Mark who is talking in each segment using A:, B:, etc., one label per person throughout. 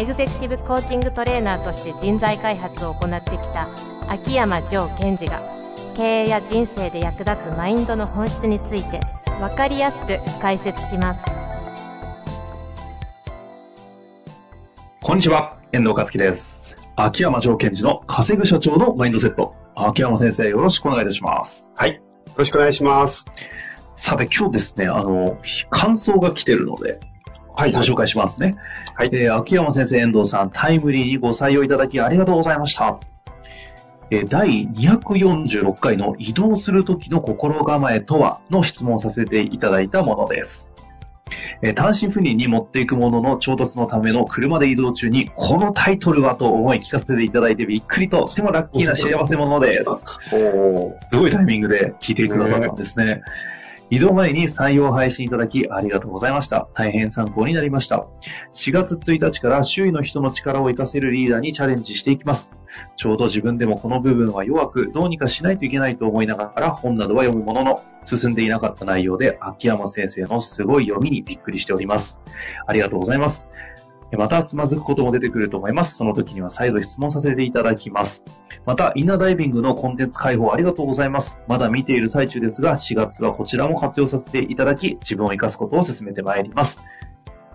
A: エグゼクティブコーチングトレーナーとして人材開発を行ってきた秋山城賢治が経営や人生で役立つマインドの本質について分かりやすく解説します
B: こんにちは、遠藤和樹です。秋山城賢治の稼ぐ社長のマインドセット。秋山先生、よろしくお願いいたします。
C: はい。よろしくお願いします。
B: さて、今日ですね、あの、感想が来てるので、
C: はい。
B: ご紹介しますね。
C: はい
B: えー秋山先生、遠藤さん、タイムリーにご採用いただきありがとうございました。えー第246回の移動する時の心構えとはの質問をさせていただいたものです。えー単身赴任に持っていくものの調達のための車で移動中に、このタイトルはと思い聞かせていただいてびっくりと、とてもラッキーな幸せ者です。すごいタイミングで聞いてくださったんですね。移動前に採用配信いただきありがとうございました。大変参考になりました。4月1日から周囲の人の力を活かせるリーダーにチャレンジしていきます。ちょうど自分でもこの部分は弱く、どうにかしないといけないと思いながら本などは読むものの、進んでいなかった内容で秋山先生のすごい読みにびっくりしております。ありがとうございます。またつまずくことも出てくると思います。その時には再度質問させていただきます。また、インナーダイビングのコンテンツ開放ありがとうございます。まだ見ている最中ですが、4月はこちらも活用させていただき、自分を活かすことを進めてまいります。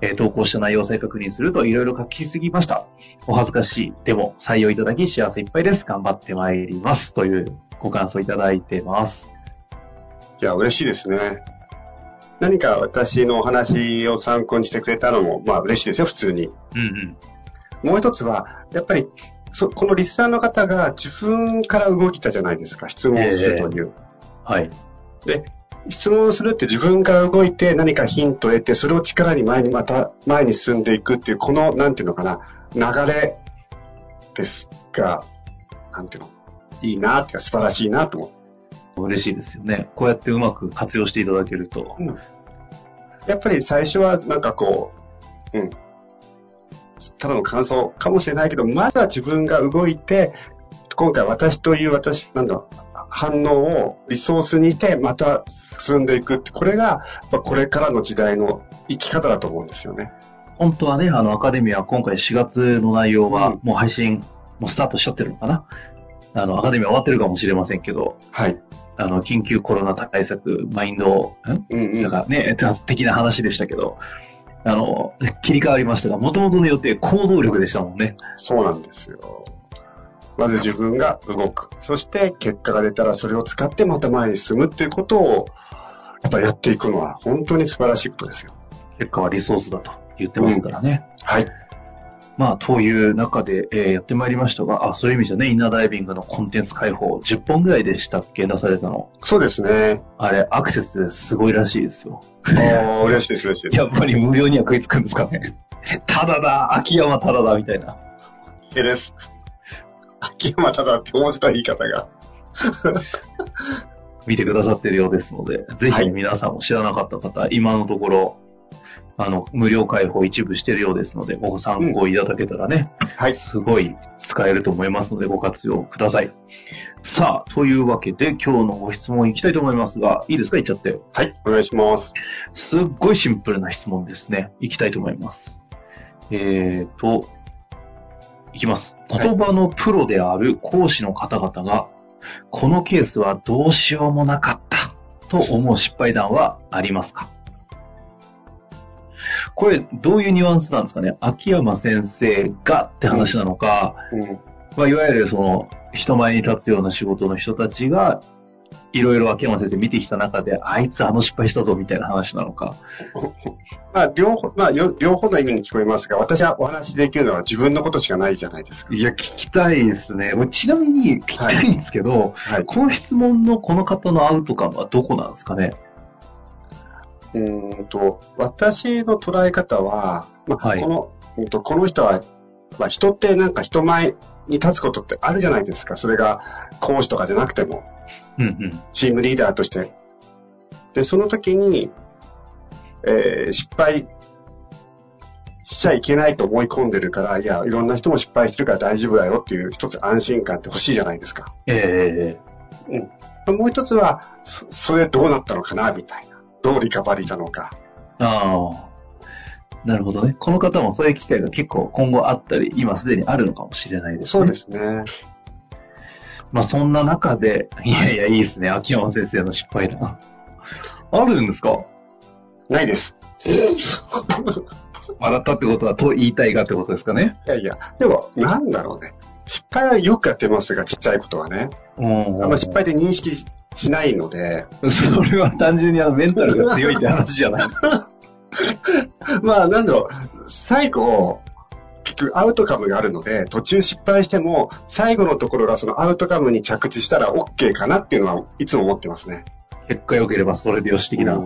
B: えー投稿した内容を再確認するといろいろ書きすぎました。お恥ずかしい。でも、採用いただき幸せいっぱいです。頑張ってまいります。というご感想いただいてます。
C: いや、嬉しいですね。何か私のお話を参考にしてくれたのも、まあ嬉しいですよ、普通に。
B: うんうん。
C: もう一つは、やっぱり、そこのリスナーの方が自分から動いたじゃないですか、質問をするという。
B: はい。
C: で、質問をするって自分から動いて何かヒントを得て、それを力に前にまた前に進んでいくっていう、この、なんていうのかな、流れですが、なんていうの、いいなって素晴らしいなと思う。
B: 嬉しいですよね。こうやってうまく活用していただけると。
C: やっぱり最初はなんかこう、うん。ただの感想かもしれないけど、まずは自分が動いて、今回私という私、なんだ、反応をリソースにして、また進んでいくって、これが、これからの時代の生き方だと思うんですよね。
B: 本当はね、あの、アカデミア、今回4月の内容は
C: うん、
B: もう配信、もうスタートしちゃってるのかなあの、アカデミア終わってるかもしれませんけど、
C: はい。
B: あの、緊急コロナ対策、マインド、ん？
C: うんうん。
B: なんかね、的な話でしたけど、あの、切り替わりましたが、元々の予定、行動力でしたもんね。
C: そうなんですよ。まず自分が動く。そして結果が出たらそれを使ってまた前に進むっていうことを、やっぱりやっていくのは本当に素晴らしいことですよ。
B: 結果はリソースだと言ってますからね。
C: はい。
B: まあ、という中で、えーやってまいりましたが、あ、そういう意味じゃね、インナーダイビングのコンテンツ開放、10本ぐらいでしたっけ出されたの。
C: そうですね。
B: あれ、アクセスすごいらしいですよ。
C: ああ、嬉しいです、嬉しいです。
B: やっぱり無料には食いつくんですかね。ただだ、秋山ただだ、みたいな。
C: いいです。秋山ただって面白い言い方が。
B: 見てくださってるようですので、ぜひ
C: はい
B: 皆さんも知らなかった方、今のところ、あの、無料開放一部してるようですので、ご参考いただけたらね、
C: はい。
B: すごい使えると思いますので、ご活用ください。さあ、というわけで、今日のご質問いきたいと思いますが、いいですか？言っちゃって。
C: はい、お願いします。
B: すっごいシンプルな質問ですね。いきたいと思います。えーと、いきます。言葉のプロである講師の方々が、このケースはどうしようもなかったと思う失敗談はありますか？これ、どういうニュアンスなんですかね？秋山先生がって話なのか、
C: うん。
B: まあ、いわゆるその、人前に立つような仕事の人たちが、いろいろ秋山先生見てきた中で、あいつあの失敗したぞみたいな話なのか。
C: まあ、両方、まあ、よ両方の意味に聞こえますが、私はお話しできるのは自分のことしかないじゃないですか。
B: いや、聞きたいですね。ちなみに聞きたいんですけど、
C: はい。
B: この質問のこの方のアウトカムはどこなんですかね？
C: うーんと、私の捉え方は、まあ、
B: はい
C: この、うんと、この人は、まあ人ってなんか人前に立つことってあるじゃないですか。それが講師とかじゃなくても、
B: うんうん。
C: チームリーダーとして。で、その時に、えー失敗しちゃいけないと思い込んでるから、いや、いろんな人も失敗してるから大丈夫だよっていう一つ安心感って欲しいじゃないですか。
B: ええ
C: もう一つは、そそれどうなったのかな、みたいな。どうリカバリーしたのか。
B: ああ。なるほどね。この方もそういう機会が結構今後あったり、今すでにあるのかもしれないですね。
C: そうで。すね。
B: まあそんな中で、いやいや、いいですね。秋山先生の失敗談。あるんですか？
C: ないです。
B: 笑ったってことは、と言いたいがってことですかね？
C: いやいや、でも、なんだろうね。失敗はよくやってますが、ちっちゃいことはね。
B: うん
C: あんま失敗で認識しないので、
B: それは単純にあのメンタルが強いって話じゃない。
C: まあ、なんだろう、最後、結局アウトカムがあるので、途中失敗しても、最後のところがそのアウトカムに着地したら OK かなっていうのはいつも思ってますね。
B: 結果良ければそれでよし的な。
C: うん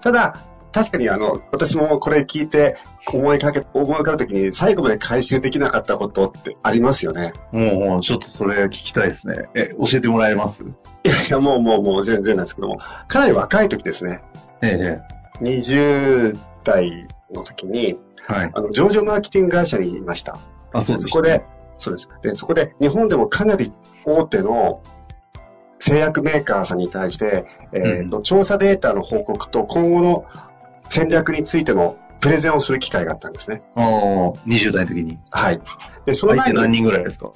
C: ただ、確かにあの、私もこれ聞いて思いかけ、思い浮かべた時に最後まで回収できなかったことってありますよね。
B: もう、ちょっとそれ聞きたいですね。え、教えてもらえます？
C: いやいや、もうもうもう全然なんですけども、かなり若い時ですね。
B: ええ、
C: 20代の時に、
B: はい。
C: あの、上場マーケティング会社にいました。
B: あ、そうです、
C: そこで、そうです。で、そこで日本でもかなり大手の製薬メーカーさんに対して、えーと調査データの報告と今後の戦略についてのプレゼンをする機会があったんですね。
B: ああ、20代の時に。
C: はい。で、その前に、
B: 何人ぐらいですか？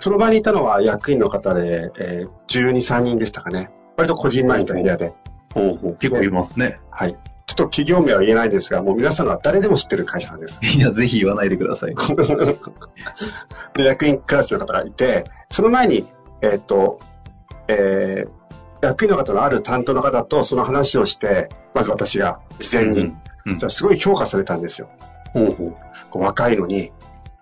C: その場にいたのは役員の方で、えー12、3人でしたかね。割と個人前の部屋で。
B: ほうほう。結構いますね。
C: はい。ちょっと企業名は言えないんですが、もう皆さんが誰でも知ってる会社なんです。
B: いや、ぜひ言わないでください。
C: で、役員クラスの方がいて、その前に、えっ、と、えー役員の方のある担当の方とその話をして、まず私が事前に、
B: うんうん
C: じゃあすごい評価されたんですよ。
B: ほうほう。
C: こう若いのに、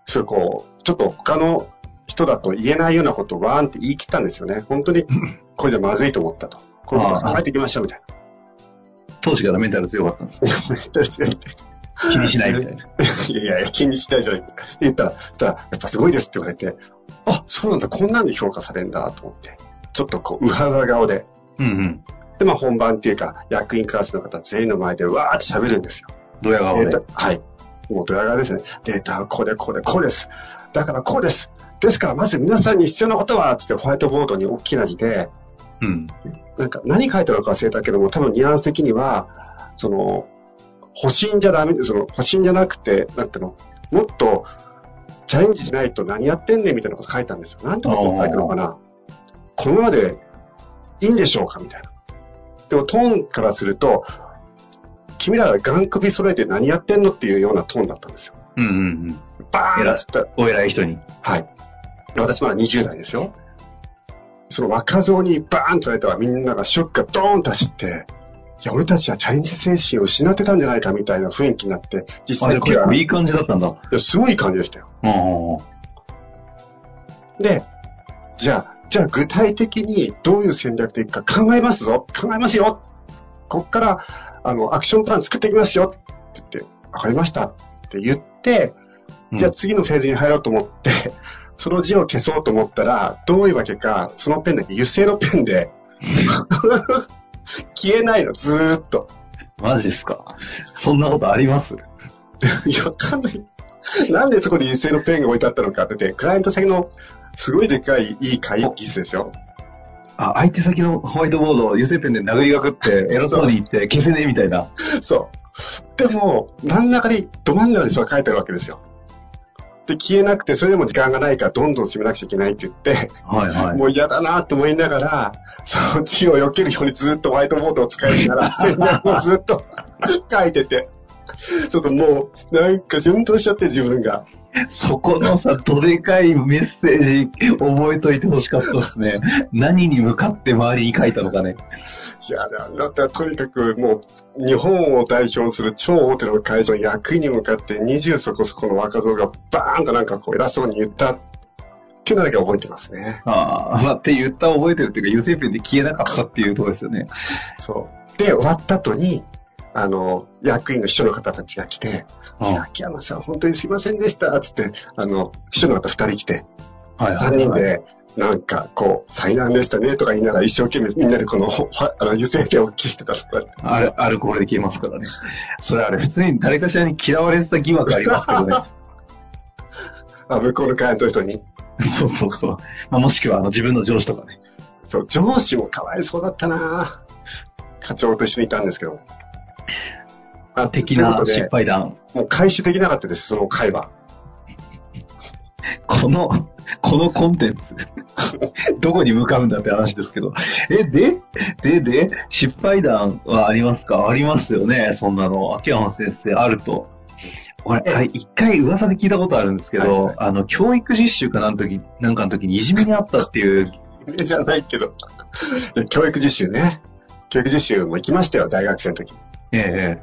C: そういうこう、ちょっと他の人だと言えないようなことをわーんって言い切ったんですよね。本当に、これじゃまずいと思ったと。こういうこと考えていきましょうみたい
B: 当時からメンタル強かったんです。
C: な。
B: 気にしないみたいな。
C: いやいやいや、気にしないじゃない。言ったら、たら、やっぱすごいですって言われて、あ、そうなんだ、こんなんで評価されるんだと思って、ちょっとこう、うはうは顔で、
B: うんうん。
C: で、まあ本番っていうか、役員クラスの方全員の前でわーって喋るんですよ。
B: ドヤ顔で？
C: デー。タ、はい。もうドヤ顔ですね。データはこうでこうでこうです。だからこうです。ですからまず皆さんに必要なことは、つってホワイトボードに大きな字で、
B: うん。
C: なんか何書いてあるのか忘れたけども、多分ニュアンス的には、その、保身じゃダメ、その、保身じゃなくて、なんていうの、もっとチャレンジしないと何やってんねんみたいなこと書いたんですよ。なんとか書いたのかな。このままでいいんでしょうか？みたいな。でもトーンからすると、君らガン首揃えて何やってんのっていうようなトーンだったんですよ。
B: うんうんうん。
C: バーンっつった
B: お偉い人に。
C: はい。私まだ20代ですよ。その若造にバーンと言われたらみんながショックがドーンと走って、いや、俺たちはチャレンジ精神を失ってたんじゃないかみたいな雰囲気になって、実際これは、い
B: 結構いい感じだったんだ。
C: や、すごい感じでしたよ。で、じゃあ、じゃあ具体的にどういう戦略でいくか考えますぞ考えますよこっから、あの、アクションプラン作っていきますよって言って、わかりましたって言って、
B: うん。
C: じゃあ次のフェーズに入ろうと思って、その字を消そうと思ったら、どういうわけか、そのペンだけ油性のペンで、消えないの、ずーっと。
B: マジですか？そんなことあります？
C: いや、わかんない。なんでそこに油性のペンが置いてあったのかってて、クライアント先のすごいでかいいい会議室ですよ。
B: あ、相手先のホワイトボードを油性ペンで殴りがくって、偉そうに言って消せねえみたいな。
C: そう。でも、真ん中に、ど真ん中にそれが書いてあるわけですよ。で、消えなくて、それでも時間がないから、どんどん締めなくちゃいけないって言って、
B: はいはい。
C: もう嫌だなと思いながら、その字を避けるようにずっとホワイトボードを使いながら、戦略をずっと書いてて、ちょっともう、なんか、シュンとしちゃって自分が。
B: そこのさ、どでかいメッセージ覚えといてほしかったですね。何に向かって周りに書いたのかね。
C: いや、だったらとにかくもう、日本を代表する超大手の会社の役員に向かって20そこそこの若造がバーンとなんかこう偉そうに言ったっていうのだけ覚えてますね。
B: ああ、まあ、って言った覚えてるっていうか、油性ペンで消えなかったっていうところですよね。
C: そう。で、終わった後に、あの、役員の秘書の方たちが来て、いや、秋山さん、本当にすいませんでした、つって、あの、秘書の方二人来て、はいはい、3人で、なんか、こう、災難でしたねとか言いながら一生懸命みんなでこの、あの、油性点を消してた。
B: あれ、アルコールで消えますからね。それあれ、普通に誰かしらに嫌われてた疑惑ありますけどね。
C: あ、向こうの会員の人に。
B: そうそうそう。まあ、もしくは、あの、自分の上司とかね。
C: そう、上司もかわいそうだったな課長と一緒にいたんですけど。
B: あ、的な失敗談。
C: もう回収できなかったです、その会話。
B: この、このコンテンツ、どこに向かうんだって話ですけど。え、で、で、で、失敗談はありますか？ありますよね、そんなの。秋山先生、あると。俺、一回噂で聞いたことあるんですけど、はいはい、あの、教育実習かなん時、なんかの時にいじめにあったっていう。
C: 夢 じゃないけど。教育実習ね。教育実習も行きましたよ、大学生の時。ええ。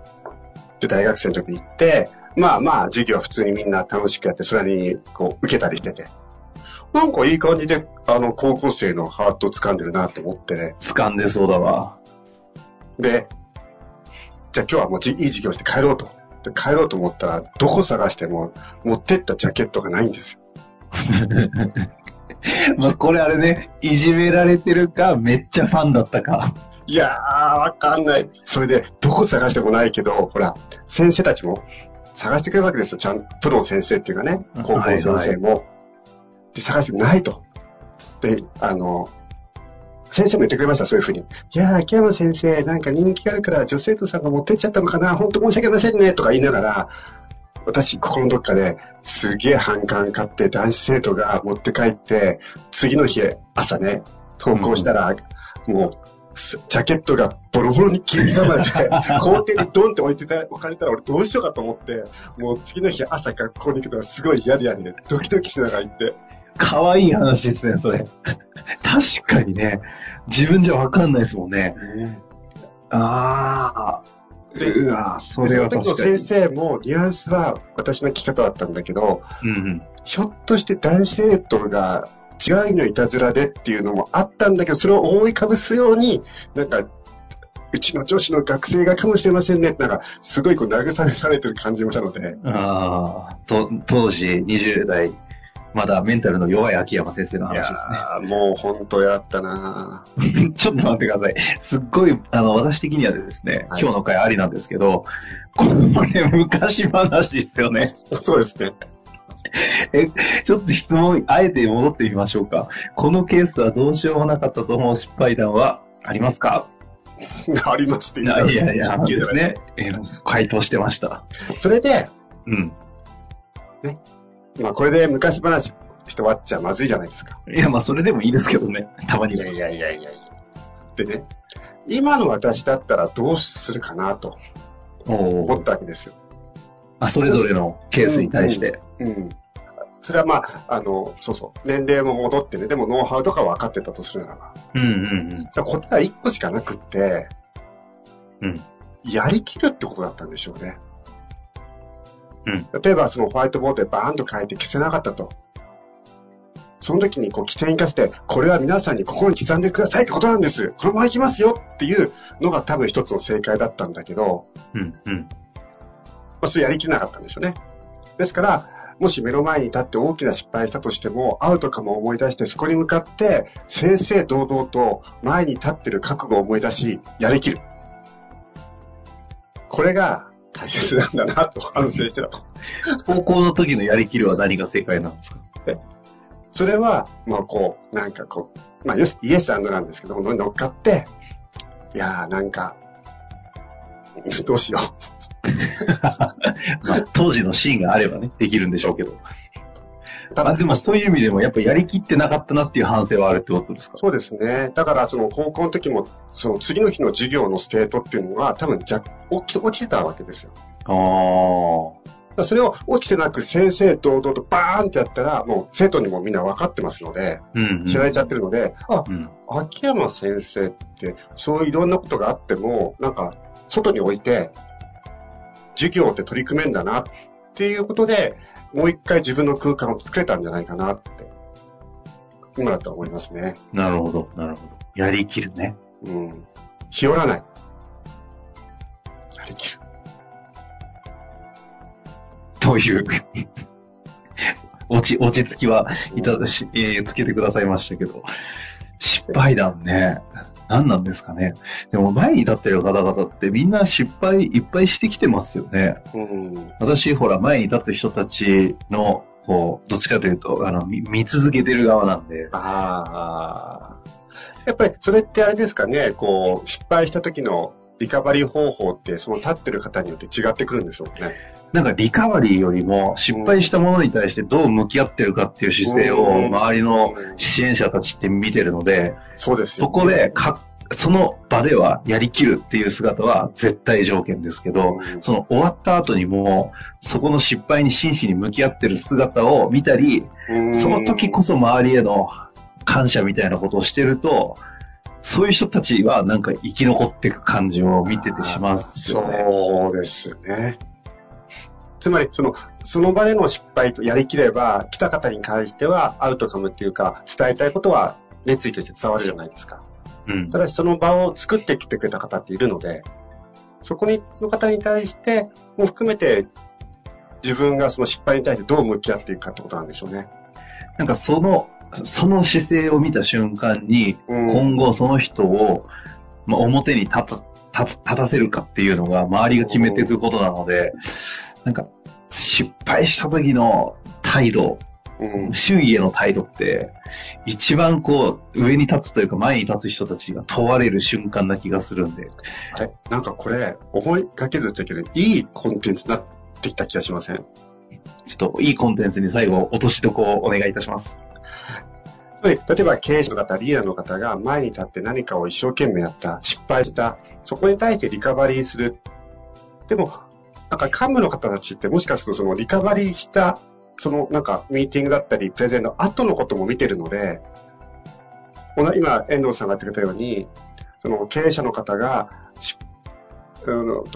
C: で、大学生の時行って、まあまあ、授業は普通にみんな楽しくやって、それにこう、受けたりしてて。なんかいい感じで、あの、高校生のハートを掴んでるなと思ってね。
B: 掴んでそうだわ。
C: で、じゃあ今日はもういい授業して帰ろうと。で帰ろうと思ったら、どこ探しても持ってったジャケットがないんですよ。
B: まあこれあれね、いじめられてるか、めっちゃファンだったか。
C: いやー、わかんない。それで、どこ探してもないけど、ほら、先生たちも探してくれるわけですよ。ちゃんプロの先生っていうかね、高校の先生も。はいはい、で、探してないと。で、あの、先生も言ってくれました、そういうふうに。いやー、秋山先生、なんか人気があるから女生徒さんが持ってっちゃったのかな、本当申し訳ありませんね、とか言いながら、私、心のどっかで、すげえ反感買って男子生徒が持って帰って、次の日、朝ね、投稿したら、うん、もう、ジャケットがボロボロに切り刻まれて、校庭にドンって置いてた、置かれたら俺どうしようかと思って、もう次の日朝学校に行くのがすごい嫌で嫌で、ドキドキしながら行って。
B: かわいい話ですね、それ。確かにね、自分じゃわかんないですもんね。ああ。
C: うわそれは確かに。その時の先生もニュアンスは私の聞き方だったんだけど、うんうん、ひょっとして男子生徒が違いのいたずらでっていうのもあったんだけど、それを覆いかぶすように、なんか、うちの女子の学生がかもしれませんねって、なんか、すごいこう慰められてる感じもしたので。
B: ああ、と、当時20代、まだメンタルの弱い秋山先生の話です
C: ね。もう本当やったな
B: ちょっと待ってください。すっごい、あの、私的にはですね、はい、今日の回ありなんですけど、これ昔話ですよね。
C: そうですね。
B: え、ちょっと質問、あえて戻ってみましょうか。このケースはどうしようもなかったと思う失敗談はありますか？
C: ありますって
B: 言ったいやいや、ですね。え回答してました。
C: それで、うん。ね。まあ、これで昔話して終わっちゃまずいじゃないですか。
B: いや、まあ、それでもいいですけどね。たまに
C: は。いやいやいやいやでね、今の私だったらどうするかなと思ったわけですよ。
B: あ、それぞれのケースに対して。うん、うん、
C: それはまあ、あの、そうそう、年齢も戻ってね、でもノウハウとか分かってたとするならば。うんうんうん。答えは1個しかなくって、うん。やりきるってことだったんでしょうね。うん。例えばそのホワイトボードでバーンと書いて消せなかったと。その時にこう起点に生かして、これは皆さんに心に刻んでくださいってことなんです。このまま行きますよっていうのが多分一つの正解だったんだけど、うんうん。まあ、それやりきれなかったんでしょうね。ですから、もし目の前に立って大きな失敗したとしても、アウトかも思い出して、そこに向かって、正々堂々と前に立ってる覚悟を思い出し、やりきる。これが大切なんだなと反省してた。
B: 高校の時のやりきるは何が正解なんですか？
C: それは、まあこう、なんかこう、まあイエスアンドなんですけど、乗っかって、いやーなんか、どうしよう。
B: まあ、当時のシーンがあればね、できるんでしょうけど。ただ、でもそういう意味でも、やっぱやりきってなかったなっていう反省はあるってことですか？
C: そうですね。だから、その高校の時も、その次の日の授業のステートっていうのは、多分じゃ落ち落ちてたわけですよ。ああ。それを落ちてなく先生堂々とバーンってやったら、もう生徒にもみんな分かってますので、うんうん、知られちゃってるので、あ、うん、秋山先生って、そういろんなことがあっても、なんか、外に置いて、授業って取り組めんだなっていうことで、もう一回自分の空間を作れたんじゃないかなって、今だと思いますね。
B: なるほど、なるほど。やりきるね。
C: うん。日和らない。やりき
B: る。という 落ち、落ち着きは、いただし、えー、つけてくださいましたけど、失敗談ね。何なんですかね。でも前に立ってる方々ってみんな失敗いっぱいしてきてますよね。うん、私、ほら、前に立つ人たちの、こう、どっちかというと、あの、見見続けてる側なんで。あ
C: あ。やっぱりそれってあれですかね、こう、失敗した時のリカバリー方法って、その立ってる方によって違ってくるんでしょうね。
B: なんかリカバリーよりも失敗したものに対してどう向き合ってるかっていう姿勢を周りの支援者たちって見てるので、
C: そうです
B: よ、ね、そこでか、その場ではやりきるっていう姿は絶対条件ですけど、その終わった後にも、そこの失敗に真摯に向き合ってる姿を見たり、その時こそ周りへの感謝みたいなことをしてると、そういう人たちはなんか生き残っていく感じを見ててしま
C: う、ね、そうですね。つまり、その、その場での失敗とやりきれば、来た方に関してはアウトカムっていうか、伝えたいことは熱意として伝わるじゃないですか。うん。ただし、その場を作ってきてくれた方っているので、そこに、の方に対して、も含めて、自分がその失敗に対してどう向き合っていくかってことなんでしょうね。
B: なんかそのその姿勢を見た瞬間に、今後その人を、まあ、表に立た立たせるかっていうのが周りが決めていくことなので、なんか失敗した時の態度、周囲への態度って、一番こう、上に立つというか前に立つ人たちが問われる瞬間な気がするんで。
C: あれ？なんかこれ、思いがけずったけど、いいコンテンツになってきた気がしません？
B: ちょっといいコンテンツに最後落としどこをお願いいたします。
C: 例えば経営者の方、リーダーの方が前に立って何かを一生懸命やった、失敗した、そこに対してリカバリーする。でも、なんか幹部の方たちってもしかするとそのリカバリーした、そのなんかミーティングだったり、プレゼンの後のことも見てるので、今、遠藤さんが言ってくれたように、その経営者の方が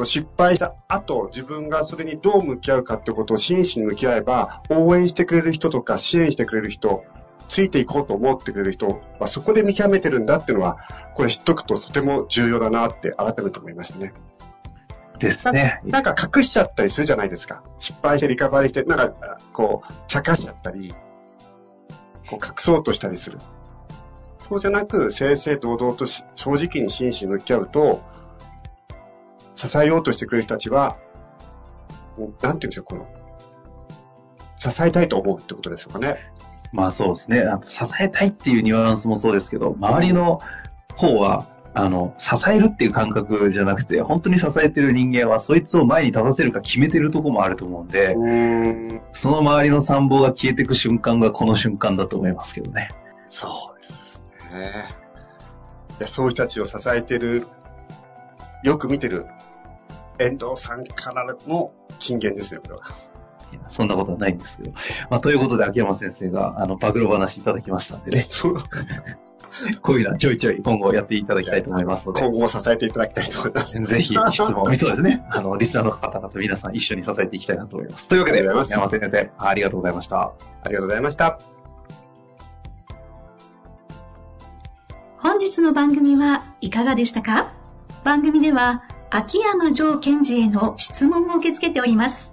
C: 失敗した後、自分がそれにどう向き合うかってことを真摯に向き合えば、応援してくれる人とか支援してくれる人、ついていこうと思ってくれる人はそこで見極めてるんだっていうのは、これ知っとくととても重要だなって改めて思いましたね。
B: ですね。
C: なんか隠しちゃったりするじゃないですか。失敗してリカバリーして、なんかこう、茶化しちゃったり、こう隠そうとしたりする。そうじゃなく、正々堂々と正直に真摯に向き合うと、支えようとしてくれる人たちは、なんていうんですか、この、支えたいと思うってことですよかね。
B: まあそうですね。支えたいっていうニュアンスもそうですけど、周りの方は、あの、支えるっていう感覚じゃなくて、本当に支えてる人間は、そいつを前に立たせるか決めてるとこもあると思うんで、んその周りの参謀が消えていく瞬間がこの瞬間だと思いますけどね。
C: そうですね。いや、そういう人たちを支えてる、よく見てる、遠藤さんからの金言ですよ、これは。
B: そんなことはないんですけど。まあ、ということで、秋山先生が、あの、暴露話いただきましたんでね。こういうのはちょいちょい今後やっていただきたいと思いますので。
C: 今後も支えていただきたいと思います。
B: ぜひ質問、そうですね。あの、リスナーの方々皆さん一緒に支えていきたいなと思います。というわけで、山先生、ありがとうございました。あ
C: りがとうございました。
D: 本日の番組はいかがでしたか？番組では、秋山城賢治への質問を受け付けております。